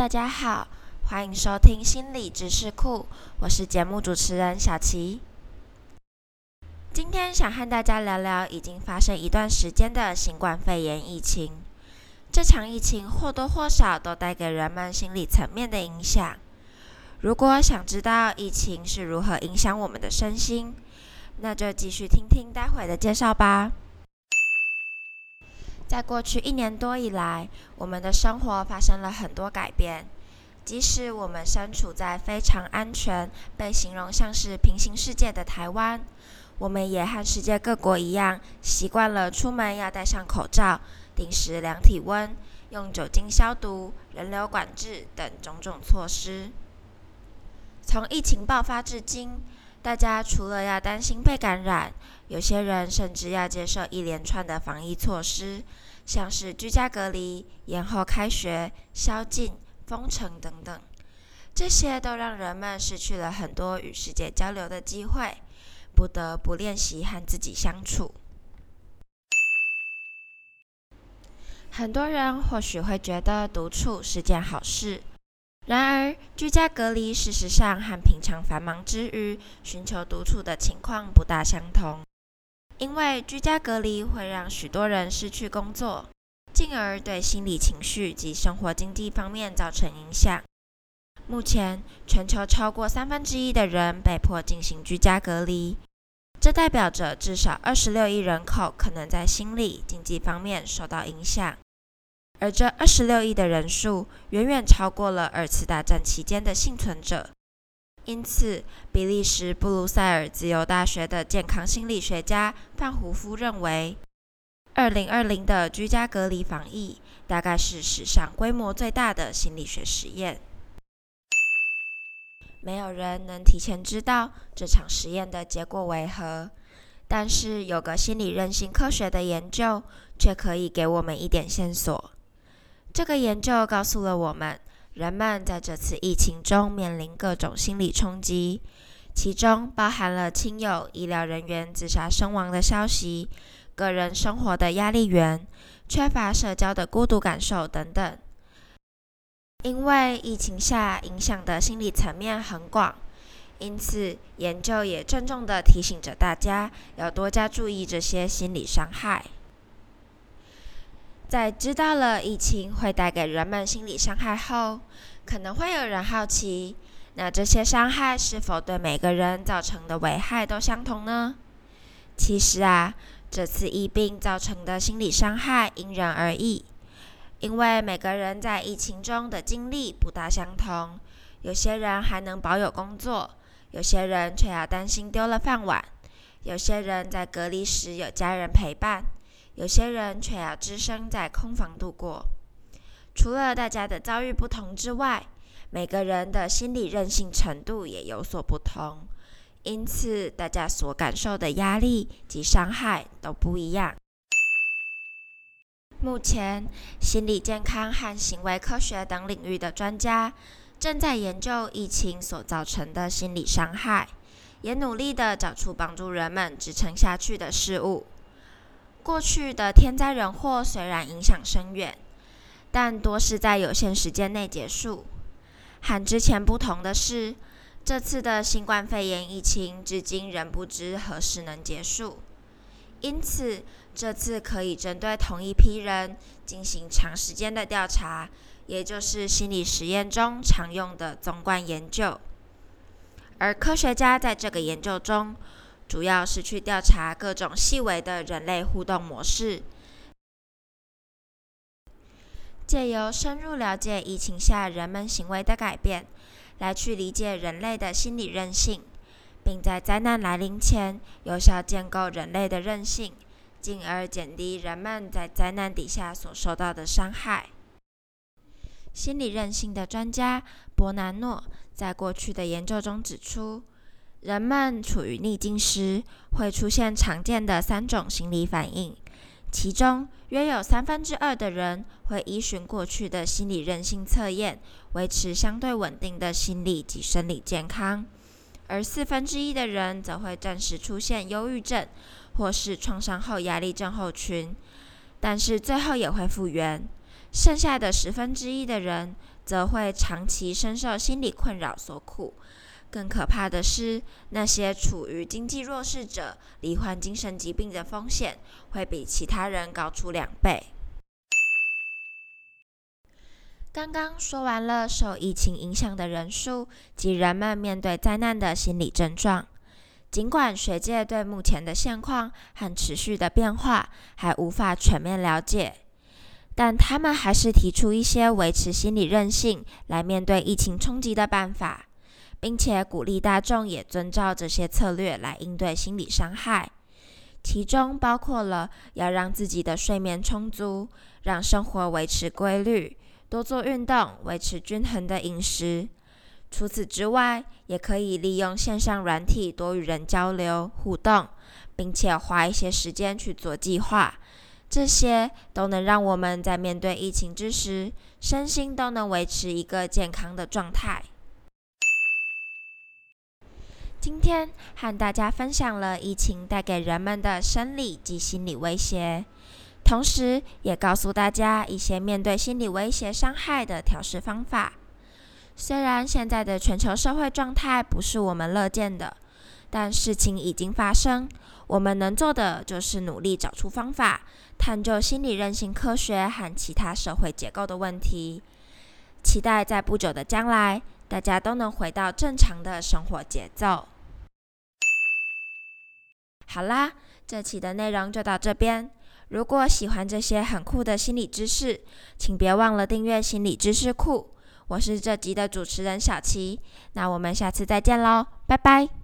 大家好，欢迎收听心理知识库，我是节目主持人小琪。今天想和大家聊聊已经发生一段时间的新冠肺炎疫情。这场疫情或多或少都带给人们心理层面的影响。如果想知道疫情是如何影响我们的身心，那就继续听听待会的介绍吧。在过去一年多以来，我们的生活发生了很多改变。即使我们身处在非常安全、被形容像是平行世界的台湾，我们也和世界各国一样，习惯了出门要戴上口罩、定时量体温、用酒精消毒、人流管制等种种措施。从疫情爆发至今，大家除了要担心被感染，有些人甚至要接受一连串的防疫措施，像是居家隔离、延后开学、宵禁、封城等等。这些都让人们失去了很多与世界交流的机会，不得不练习和自己相处。很多人或许会觉得独处是件好事。然而，居家隔离事实上和平常繁忙之余寻求独处的情况不大相同。因为居家隔离会让许多人失去工作，进而对心理情绪及生活经济方面造成影响。目前，全球超过三分之一的人被迫进行居家隔离，这代表着至少二十六亿人口可能在心理、经济方面受到影响。而这二十六亿的人数远远超过了二次大战期间的幸存者，因此，比利时布鲁塞尔自由大学的健康心理学家范胡夫认为，二零二零的居家隔离防疫大概是史上规模最大的心理学实验。没有人能提前知道这场实验的结果为何，但是有个心理韧性科学的研究却可以给我们一点线索。这个研究告诉了我们，人们在这次疫情中面临各种心理冲击，其中包含了亲友、医疗人员自杀身亡的消息、个人生活的压力源、缺乏社交的孤独感受等等。因为疫情下影响的心理层面很广，因此研究也郑重地提醒着大家，要多加注意这些心理伤害。在知道了疫情会带给人们心理伤害后，可能会有人好奇：那这些伤害是否对每个人造成的危害都相同呢？其实啊，这次疫病造成的心理伤害因人而异，因为每个人在疫情中的经历不大相同。有些人还能保有工作，有些人却要担心丢了饭碗；有些人在隔离时有家人陪伴。有些人却要只身在空房度过。除了大家的遭遇不同之外，每个人的心理韧性程度也有所不同，因此大家所感受的压力及伤害都不一样。目前，心理健康和行为科学等领域的专家正在研究疫情所造成的心理伤害，也努力的找出帮助人们支撑下去的事物。过去的天灾人祸虽然影响深远，但多是在有限时间内结束。和之前不同的是，这次的新冠肺炎疫情至今仍不知何时能结束。因此，这次可以针对同一批人进行长时间的调查，也就是心理实验中常用的纵观研究。而科学家在这个研究中。主要是去调查各种细微的人类互动模式，借由深入了解疫情下人们行为的改变，来去理解人类的心理韧性，并在灾难来临前有效建构人类的韧性，进而减低人们在灾难底下所受到的伤害。心理韧性的专家伯南诺在过去的研究中指出。人们处于逆境时，会出现常见的三种心理反应，其中约有三分之二的人会依循过去的心理韧性测验，维持相对稳定的心理及生理健康，而四分之一的人则会暂时出现忧郁症或是创伤后压力症候群，但是最后也会复原。剩下的十分之一的人，则会长期深受心理困扰所苦。更可怕的是，那些处于经济弱势者罹患精神疾病的风险，会比其他人高出两倍。刚刚说完了受疫情影响的人数及人们面对灾难的心理症状。尽管学界对目前的现况和持续的变化还无法全面了解，但他们还是提出一些维持心理韧性来面对疫情冲击的办法，并且鼓励大众也遵照这些策略来应对心理伤害。其中包括了要让自己的睡眠充足，让生活维持规律。多做运动，维持均衡的饮食。除此之外，也可以利用线上软体多与人交流互动，并且花一些时间去做计划。这些都能让我们在面对疫情之时，身心都能维持一个健康的状态。今天和大家分享了疫情带给人们的生理及心理威胁。同时，也告诉大家一些面对心理威胁伤害的调试方法。虽然现在的全球社会状态不是我们乐见的，但事情已经发生，我们能做的就是努力找出方法，探究心理韧性科学和其他社会结构的问题。期待在不久的将来，大家都能回到正常的生活节奏。好啦，这期的内容就到这边。如果喜欢这些很酷的心理知识，请别忘了订阅心理知识库。我是这集的主持人小琪，那我们下次再见喽，拜拜。